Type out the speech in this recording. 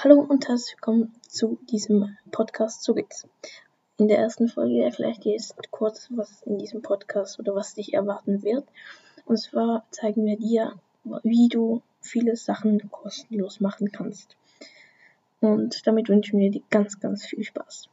Hallo und herzlich willkommen zu diesem Podcast zu geht's. In der ersten Folge erkläre ich dir jetzt kurz, was in diesem Podcast oder was dich erwarten wird. Und zwar zeigen wir dir, wie du viele Sachen kostenlos machen kannst. Und damit wünschen wir dir ganz, ganz viel Spaß.